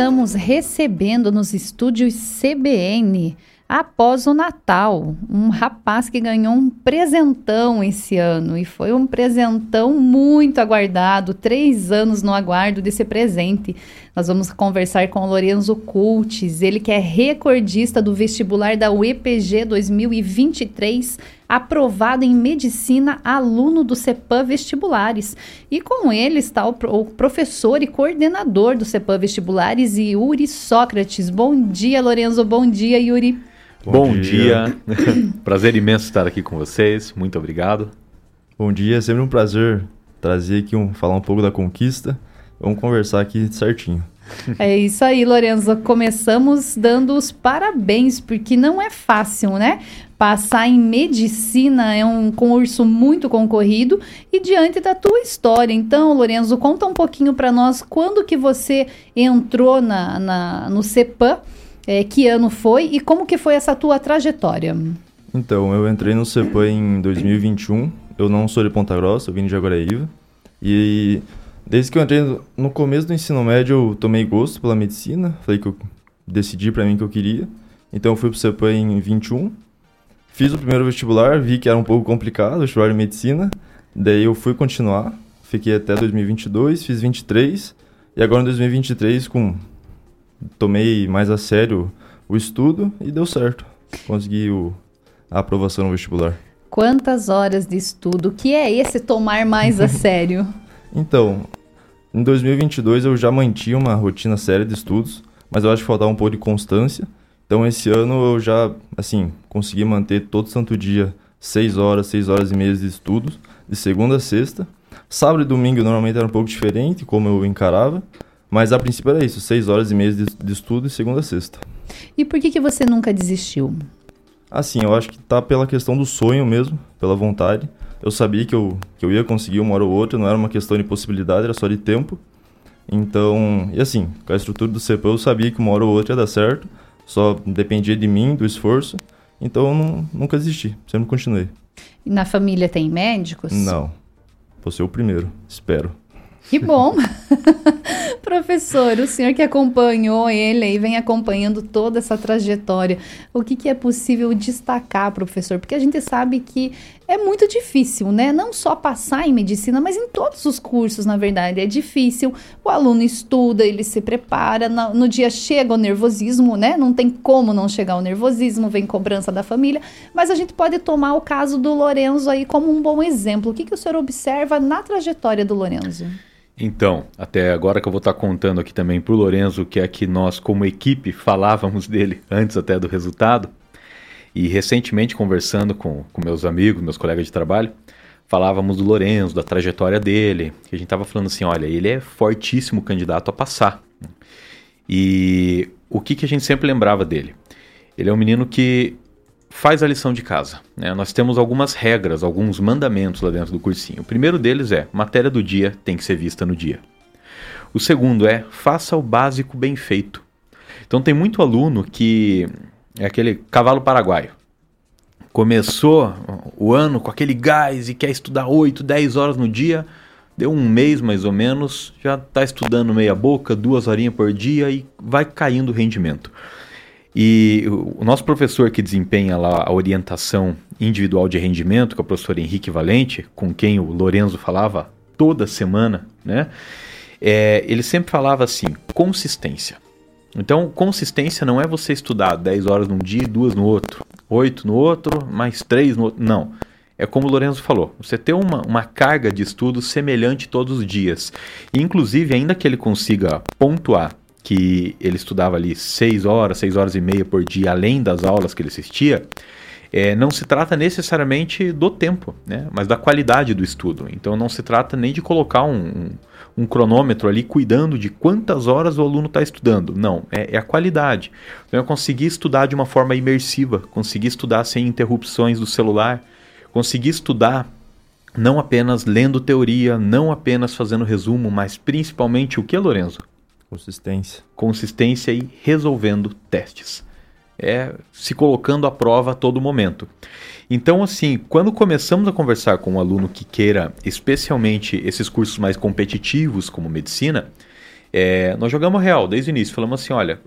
estamos recebendo nos estúdios CBN após o Natal. Um rapaz que ganhou um presentão esse ano e foi um presentão muito aguardado, três anos no aguardo desse presente. Nós vamos conversar com o Lorenzo Cultes, ele que é recordista do vestibular da UEPG 2023, aprovado em medicina, aluno do CEPAM Vestibulares. E com ele está o, o professor e coordenador do CEPAM Vestibulares, Yuri Sócrates. Bom dia, Lorenzo. Bom dia, Yuri. Bom, Bom dia. dia. prazer imenso estar aqui com vocês. Muito obrigado. Bom dia, é sempre um prazer trazer aqui um falar um pouco da conquista. Vamos conversar aqui certinho. É isso aí, Lorenzo. Começamos dando os parabéns, porque não é fácil, né? Passar em medicina é um concurso muito concorrido e diante da tua história. Então, Lorenzo, conta um pouquinho para nós quando que você entrou na, na no CEPAM é, que ano foi e como que foi essa tua trajetória? Então, eu entrei no CEPAM em 2021. Eu não sou de Ponta Grossa, eu vim de Jaguaraíva. E desde que eu entrei no começo do ensino médio, eu tomei gosto pela medicina. Falei que eu decidi para mim que eu queria. Então, eu fui pro CEPAM em 21. Fiz o primeiro vestibular, vi que era um pouco complicado, o vestibular de medicina. Daí eu fui continuar, fiquei até 2022, fiz 23. E agora em 2023, com tomei mais a sério o estudo e deu certo. Consegui o, a aprovação no vestibular. Quantas horas de estudo? O que é esse tomar mais a sério? Então, em 2022 eu já mantinha uma rotina séria de estudos, mas eu acho que faltava um pouco de constância. Então esse ano eu já, assim, consegui manter todo santo dia 6 horas, 6 horas e meia de estudos, de segunda a sexta. Sábado e domingo normalmente era um pouco diferente, como eu encarava, mas a princípio era isso, seis horas e meia de, de estudo de segunda a sexta. E por que, que você nunca desistiu? Assim, eu acho que tá pela questão do sonho mesmo, pela vontade. Eu sabia que eu, que eu ia conseguir uma hora ou outra, não era uma questão de possibilidade, era só de tempo. Então, e assim, com a estrutura do CPA eu sabia que uma hora ou outra ia dar certo, só dependia de mim, do esforço. Então eu não, nunca desisti, sempre continuei. E na família tem médicos? Não. Vou ser o primeiro, espero. Que bom! Professor, o senhor que acompanhou ele e vem acompanhando toda essa trajetória, o que, que é possível destacar, professor? Porque a gente sabe que é muito difícil, né? Não só passar em medicina, mas em todos os cursos, na verdade. É difícil. O aluno estuda, ele se prepara, no, no dia chega o nervosismo, né? Não tem como não chegar o nervosismo, vem cobrança da família. Mas a gente pode tomar o caso do Lorenzo aí como um bom exemplo. O que, que o senhor observa na trajetória do Lorenzo? Então, até agora que eu vou estar contando aqui também para o Lorenzo, que é que nós, como equipe, falávamos dele antes até do resultado, e recentemente conversando com, com meus amigos, meus colegas de trabalho, falávamos do Lorenzo, da trajetória dele, que a gente estava falando assim, olha, ele é fortíssimo candidato a passar. E o que, que a gente sempre lembrava dele? Ele é um menino que faz a lição de casa. Né? Nós temos algumas regras, alguns mandamentos lá dentro do cursinho. O primeiro deles é: matéria do dia tem que ser vista no dia. O segundo é: faça o básico bem feito. Então tem muito aluno que é aquele cavalo paraguaio. Começou o ano com aquele gás e quer estudar 8, 10 horas no dia. Deu um mês mais ou menos, já está estudando meia boca, duas horinhas por dia e vai caindo o rendimento. E o nosso professor que desempenha lá a orientação individual de rendimento, que é o professor Henrique Valente, com quem o Lorenzo falava toda semana, né? É, ele sempre falava assim: consistência. Então, consistência não é você estudar 10 horas num dia e duas no outro, 8 no outro, mais 3 no outro. Não. É como o Lorenzo falou, você ter uma, uma carga de estudo semelhante todos os dias. E, inclusive, ainda que ele consiga pontuar que ele estudava ali seis horas, seis horas e meia por dia, além das aulas que ele assistia, é, não se trata necessariamente do tempo, né? mas da qualidade do estudo. Então não se trata nem de colocar um, um, um cronômetro ali cuidando de quantas horas o aluno está estudando. Não, é, é, a qualidade. Então eu consegui estudar de uma forma imersiva, consegui estudar sem interrupções do celular, consegui estudar não apenas lendo teoria, não apenas fazendo resumo, mas principalmente o que, Lorenzo? Consistência. Consistência e resolvendo testes. É se colocando à prova a todo momento. Então, assim, quando começamos a conversar com um aluno que queira, especialmente esses cursos mais competitivos, como medicina, É, nós jogamos real desde o início, falamos assim, olha,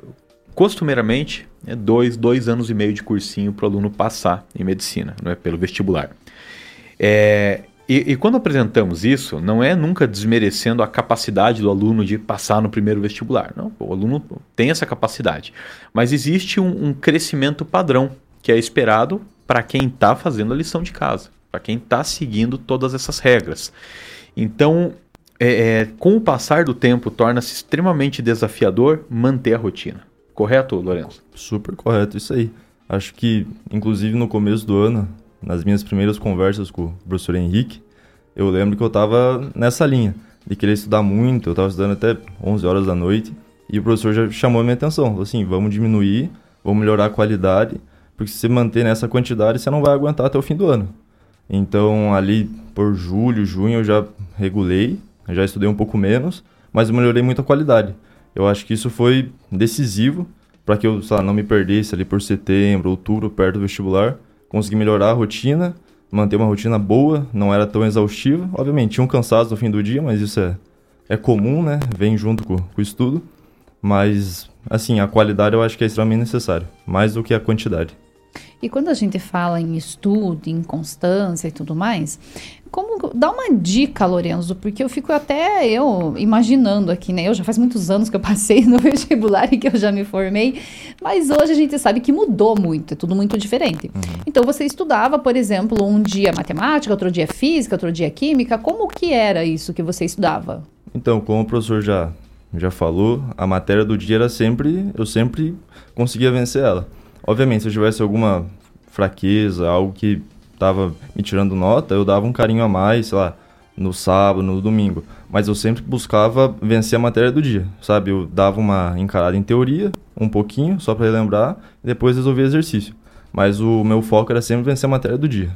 costumeiramente é dois, dois anos e meio de cursinho para o aluno passar em medicina, não é pelo vestibular. É, e, e, quando apresentamos isso, não é nunca desmerecendo a capacidade do aluno de passar no primeiro vestibular. Não, o aluno tem essa capacidade. Mas existe um, um crescimento padrão que é esperado para quem está fazendo a lição de casa, para quem está seguindo todas essas regras. Então, é, é, com o passar do tempo, torna-se extremamente desafiador manter a rotina. Correto, Lourenço? Super correto, isso aí. Acho que, inclusive, no começo do ano, nas minhas primeiras conversas com o professor Henrique, eu lembro que eu estava nessa linha, de querer estudar muito, eu estava estudando até 11 horas da noite, e o professor já chamou a minha atenção, falou assim, vamos diminuir, vamos melhorar a qualidade, porque se você manter nessa quantidade, você não vai aguentar até o fim do ano. Então, ali por julho, junho, eu já regulei, já estudei um pouco menos, mas eu melhorei muito a qualidade. Eu acho que isso foi decisivo para que eu lá, não me perdesse ali por setembro, outubro, perto do vestibular. Consegui melhorar a rotina, manter uma rotina boa, não era tão exaustiva. Obviamente, tinha um cansaço no fim do dia, mas isso é, é comum, né? Vem junto com, com o estudo. Mas, assim, a qualidade eu acho que é extremamente necessário, mais do que a quantidade. E quando a gente fala em estudo, em constância e tudo mais, como dá uma dica, Lorenzo, porque eu fico até eu imaginando aqui, né? Eu já faz muitos anos que eu passei no vestibular e que eu já me formei, mas hoje a gente sabe que mudou muito, é tudo muito diferente. Uhum. Então você estudava, por exemplo, um dia matemática, outro dia física, outro dia química, como que era isso que você estudava? Então, como o professor já já falou, a matéria do dia era sempre, eu sempre conseguia vencer ela. Obviamente, se eu tivesse alguma fraqueza, algo que estava me tirando nota, eu dava um carinho a mais, sei lá, no sábado, no domingo. Mas eu sempre buscava vencer a matéria do dia, sabe? Eu dava uma encarada em teoria, um pouquinho, só para relembrar, e depois resolvia exercício. Mas o meu foco era sempre vencer a matéria do dia.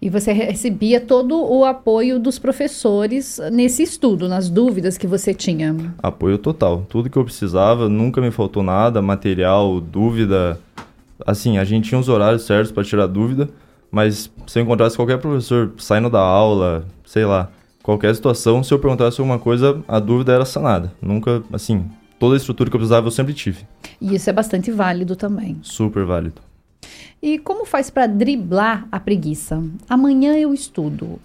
E você recebia todo o apoio dos professores nesse estudo, nas dúvidas que você tinha? Apoio total. Tudo que eu precisava, nunca me faltou nada, material, dúvida. Assim, a gente tinha os horários certos para tirar dúvida, mas se eu encontrasse qualquer professor saindo da aula, sei lá, qualquer situação, se eu perguntasse alguma coisa, a dúvida era sanada. Nunca, assim, toda a estrutura que eu precisava eu sempre tive. E isso é bastante válido também. Super válido. E como faz para driblar a preguiça? Amanhã eu estudo.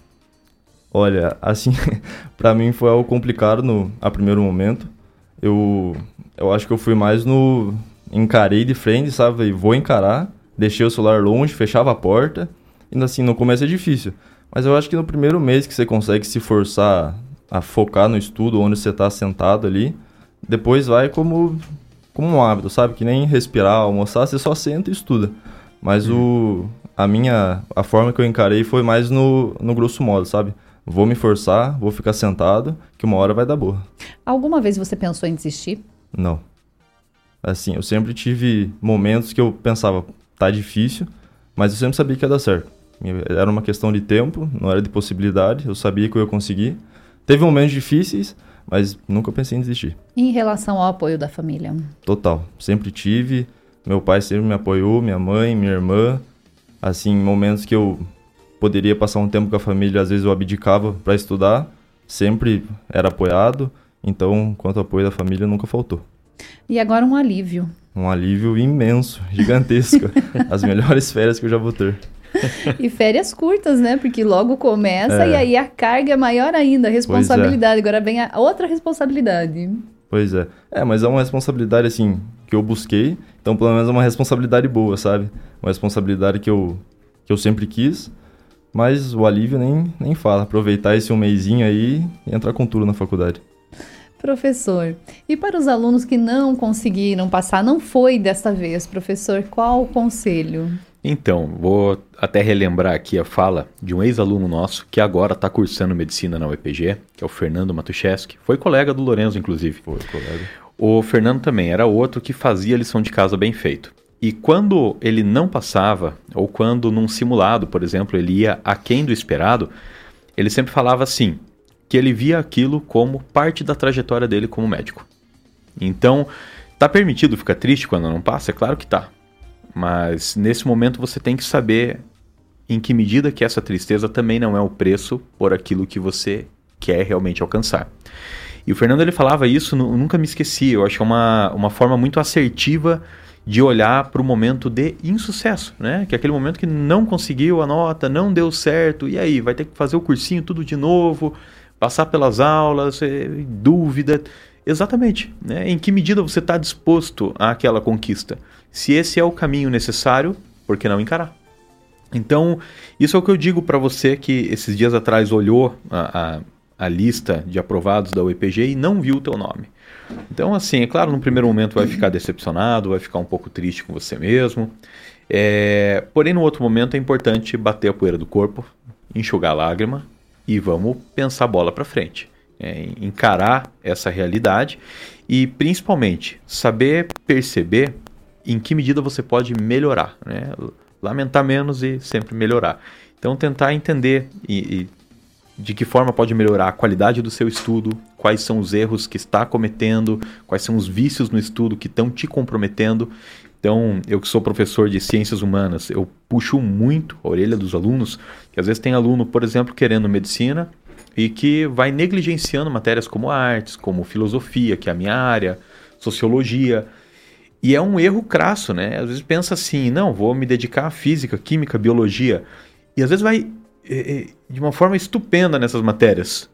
Olha, assim, para mim foi algo complicado no a primeiro momento. Eu eu acho que eu fui mais no encarei de frente, sabe? E vou encarar, deixei o celular longe, fechava a porta. Ainda assim, no começo é difícil, mas eu acho que no primeiro mês que você consegue se forçar a focar no estudo onde você está sentado ali, depois vai como como um hábito, sabe? Que nem respirar, almoçar, você só senta e estuda. Mas o, a minha a forma que eu encarei foi mais no, no grosso modo, sabe? Vou me forçar, vou ficar sentado, que uma hora vai dar boa. Alguma vez você pensou em desistir? Não. Assim, eu sempre tive momentos que eu pensava, tá difícil, mas eu sempre sabia que ia dar certo. Era uma questão de tempo, não era de possibilidade, eu sabia que eu ia conseguir. Teve momentos difíceis, mas nunca pensei em desistir. E em relação ao apoio da família? Total, sempre tive. Meu pai sempre me apoiou, minha mãe, minha irmã. Assim, momentos que eu poderia passar um tempo com a família, às vezes eu abdicava para estudar, sempre era apoiado. Então, quanto ao apoio da família, nunca faltou. E agora um alívio. Um alívio imenso, gigantesco. As melhores férias que eu já vou ter. e férias curtas, né? Porque logo começa é. e aí a carga é maior ainda, a é. responsabilidade. É. Agora vem a outra responsabilidade. Pois é. É, mas é uma responsabilidade, assim, que eu busquei. Então, pelo menos é uma responsabilidade boa, sabe? Uma responsabilidade que eu, que eu sempre quis. Mas o alívio nem, nem fala. Aproveitar esse um mêsinho aí e entrar com tudo na faculdade. Professor, e para os alunos que não conseguiram passar, não foi desta vez, professor, qual o conselho? Então, vou até relembrar aqui a fala de um ex-aluno nosso que agora está cursando medicina na UEPG, que é o Fernando Matuszewski. Foi colega do Lorenzo, inclusive. Foi colega. O Fernando também era outro que fazia lição de casa bem feito. E quando ele não passava, ou quando num simulado, por exemplo, ele ia aquém do esperado, ele sempre falava assim, que ele via aquilo como parte da trajetória dele como médico. Então, tá permitido ficar triste quando não passa? É claro que tá. Mas nesse momento você tem que saber em que medida que essa tristeza também não é o preço por aquilo que você quer realmente alcançar. E o Fernando ele falava isso, nunca me esqueci. Eu acho que é uma, uma forma muito assertiva de olhar para o momento de insucesso, né? Que é aquele momento que não conseguiu a nota, não deu certo, e aí vai ter que fazer o cursinho tudo de novo, passar pelas aulas, é, dúvida. Exatamente. Né? Em que medida você está disposto àquela conquista? Se esse é o caminho necessário, por que não encarar? Então, isso é o que eu digo para você que esses dias atrás olhou a, a, a lista de aprovados da UEPG e não viu o teu nome. Então, assim, é claro, no primeiro momento vai ficar decepcionado, vai ficar um pouco triste com você mesmo. É, porém, no outro momento é importante bater a poeira do corpo, enxugar a lágrima e vamos pensar a bola para frente. É, encarar essa realidade e, principalmente, saber perceber em que medida você pode melhorar. Né? Lamentar menos e sempre melhorar. Então, tentar entender e, e de que forma pode melhorar a qualidade do seu estudo, quais são os erros que está cometendo, quais são os vícios no estudo que estão te comprometendo. Então, eu que sou professor de ciências humanas, eu puxo muito a orelha dos alunos, que às vezes tem aluno, por exemplo, querendo medicina e que vai negligenciando matérias como artes, como filosofia, que é a minha área, sociologia. E é um erro crasso, né? Às vezes pensa assim, não, vou me dedicar a física, química, biologia. E às vezes vai de uma forma estupenda nessas matérias,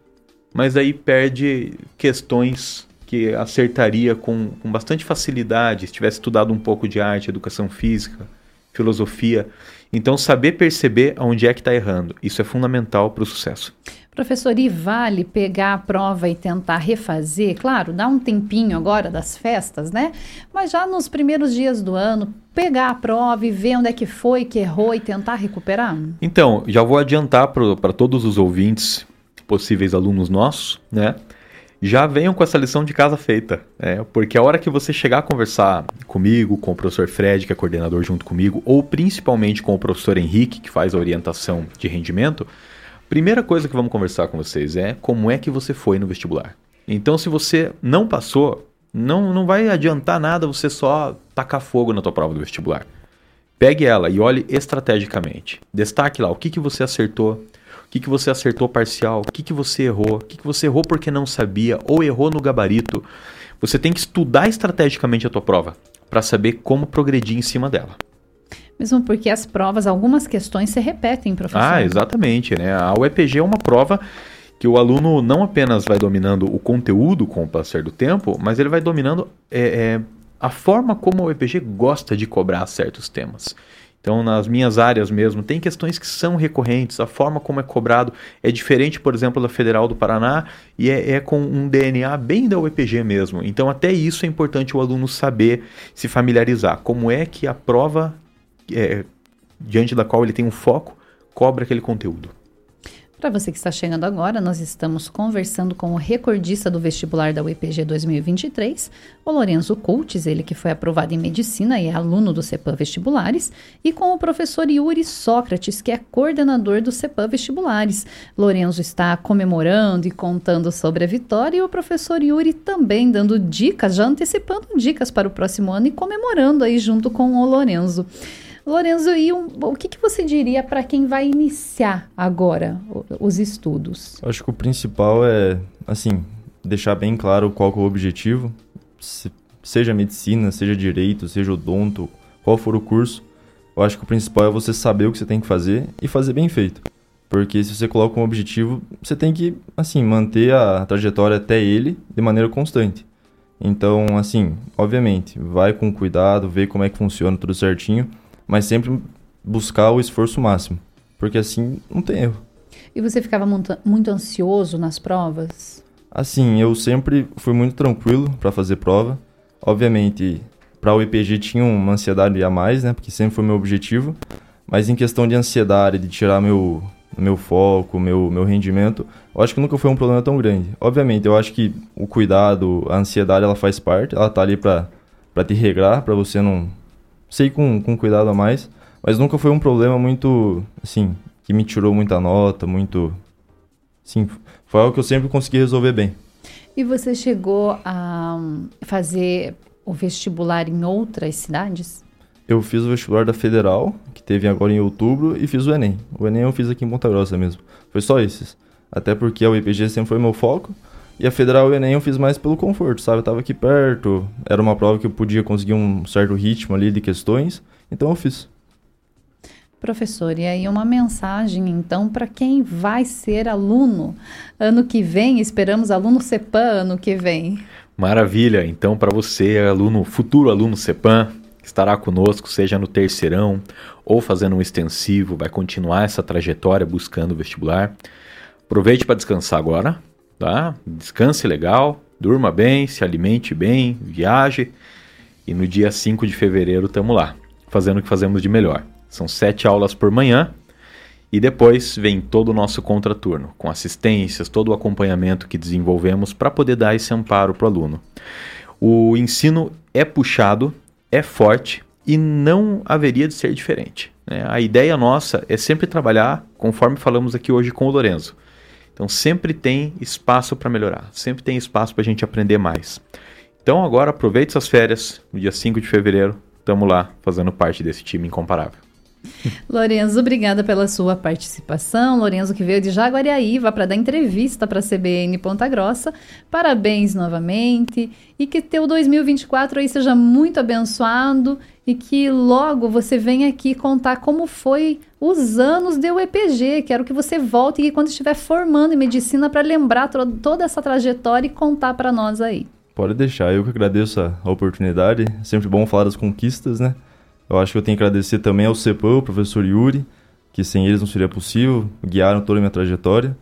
mas aí perde questões que acertaria com, com bastante facilidade se tivesse estudado um pouco de arte, educação física, filosofia. Então, saber perceber onde é que está errando, isso é fundamental para o sucesso. Professor, e vale pegar a prova e tentar refazer? Claro, dá um tempinho agora das festas, né? Mas já nos primeiros dias do ano, pegar a prova e ver onde é que foi que errou e tentar recuperar? Então, já vou adiantar para todos os ouvintes, possíveis alunos nossos, né? Já venham com essa lição de casa feita, né? porque a hora que você chegar a conversar comigo, com o professor Fred, que é coordenador junto comigo, ou principalmente com o professor Henrique, que faz a orientação de rendimento, Primeira coisa que vamos conversar com vocês é como é que você foi no vestibular. Então, se você não passou, não, não vai adiantar nada você só tacar fogo na tua prova do vestibular. Pegue ela e olhe estrategicamente. Destaque lá o que, que você acertou, o que, que você acertou parcial, o que, que você errou, o que, que você errou porque não sabia ou errou no gabarito. Você tem que estudar estrategicamente a tua prova para saber como progredir em cima dela. Mesmo porque as provas, algumas questões se repetem, professor. Ah, exatamente. Né? A UEPG é uma prova que o aluno não apenas vai dominando o conteúdo com o passar do tempo, mas ele vai dominando é, é, a forma como a UEPG gosta de cobrar certos temas. Então, nas minhas áreas mesmo, tem questões que são recorrentes, a forma como é cobrado é diferente, por exemplo, da Federal do Paraná e é, é, com um DNA bem da UEPG mesmo. Então, até isso é importante o aluno saber se familiarizar. Como é que a prova é, diante da qual ele tem um foco, cobra aquele conteúdo. Para você que está chegando agora, nós estamos conversando com o recordista do vestibular da UEPG 2023, o Lorenzo Coutes, ele que foi aprovado em medicina e é aluno do CEPAM Vestibulares, e com o professor Yuri Sócrates, que é coordenador do CEPAM Vestibulares. Lorenzo está comemorando e contando sobre a vitória e o professor Yuri também dando dicas, já antecipando dicas para o próximo ano e comemorando aí junto com o Lorenzo. Lorenzo, e um, o que, que você diria para quem vai iniciar agora os estudos? Acho que o principal é, assim, deixar bem claro qual é o objetivo, se, seja medicina, seja direito, seja odonto, qual for o curso. Eu acho que o principal é você saber o que você tem que fazer e fazer bem feito. Porque se você coloca um objetivo, você tem que, assim, manter a trajetória até ele de maneira constante. Então, assim, obviamente, vai com cuidado, vê como é que funciona tudo certinho mas sempre buscar o esforço máximo, porque assim não tem erro. E você ficava muito, muito ansioso nas provas? Assim, eu sempre fui muito tranquilo para fazer prova. Obviamente, para o IPG tinha uma ansiedade a mais, né? Porque sempre foi meu objetivo. Mas em questão de ansiedade, de tirar meu, meu foco, meu, meu rendimento, eu acho que nunca foi um problema tão grande. Obviamente, eu acho que o cuidado, a ansiedade, ela faz parte. Ela tá ali para te regrar, para você não, sei com, com cuidado a mais, mas nunca foi um problema muito, assim, que me tirou muita nota, muito... Sim, foi algo que eu sempre consegui resolver bem. E você chegou a fazer o vestibular em outras cidades? Eu fiz o vestibular da Federal, que teve agora em outubro, e fiz o Enem. O Enem eu fiz aqui em Ponta Grossa mesmo. Foi só esses. Até porque a UEPG sempre foi meu foco. E a Federal e o Enem eu fiz mais pelo conforto, sabe? Eu tava aqui perto, era uma prova que eu podia conseguir um certo ritmo ali de questões, então eu fiz. Professor, e aí uma mensagem então para quem vai ser aluno ano que vem, esperamos aluno CEPAM ano que vem. Maravilha, então para você, aluno, futuro aluno CEPAM, estará conosco, seja no terceirão ou fazendo um extensivo, vai continuar essa trajetória buscando o vestibular. Aproveite para descansar agora, tá? Descanse legal, durma bem, se alimente bem, viaje e no dia 5 de fevereiro estamos lá, fazendo o que fazemos de melhor. São sete aulas por manhã. E depois vem todo o nosso contraturno, com assistências, todo o acompanhamento que desenvolvemos para poder dar esse amparo para o aluno. O ensino é puxado, é forte e não haveria de ser diferente. Né? A ideia nossa é sempre trabalhar conforme falamos aqui hoje com o Lorenzo. Então sempre tem espaço para melhorar, sempre tem espaço para a gente aprender mais. Então agora aproveite suas férias, no dia 5 de fevereiro, estamos lá fazendo parte desse time incomparável. Lorenzo, obrigada pela sua participação. Lorenzo que veio de Jaguariaíva para dar entrevista para a CBN Ponta Grossa. Parabéns novamente e que teu 2024 aí seja muito abençoado e que logo você venha aqui contar como foi os anos do EPG. Quero que você volte e quando estiver formando em medicina para lembrar toda essa trajetória e contar para nós aí. Pode deixar, eu que agradeço a oportunidade. É sempre bom falar das conquistas, né? Eu acho que eu tenho que agradecer também ao CEPAM, o professor Yuri, que sem eles não seria possível, guiaram toda a minha trajetória.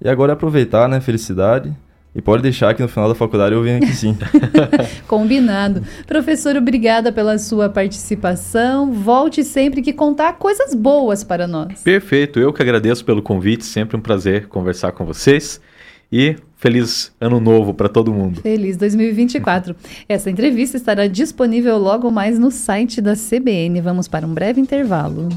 E agora é aproveitar, né? Felicidade. E pode deixar que no final da faculdade eu venho aqui sim. Combinado. Professor, obrigada pela sua participação. Volte sempre que contar coisas boas para nós. Perfeito. Eu que agradeço pelo convite. Sempre um prazer conversar com vocês. E feliz ano novo para todo mundo. Feliz 2024. Essa entrevista estará disponível logo mais no site da CBN. Vamos para um breve intervalo.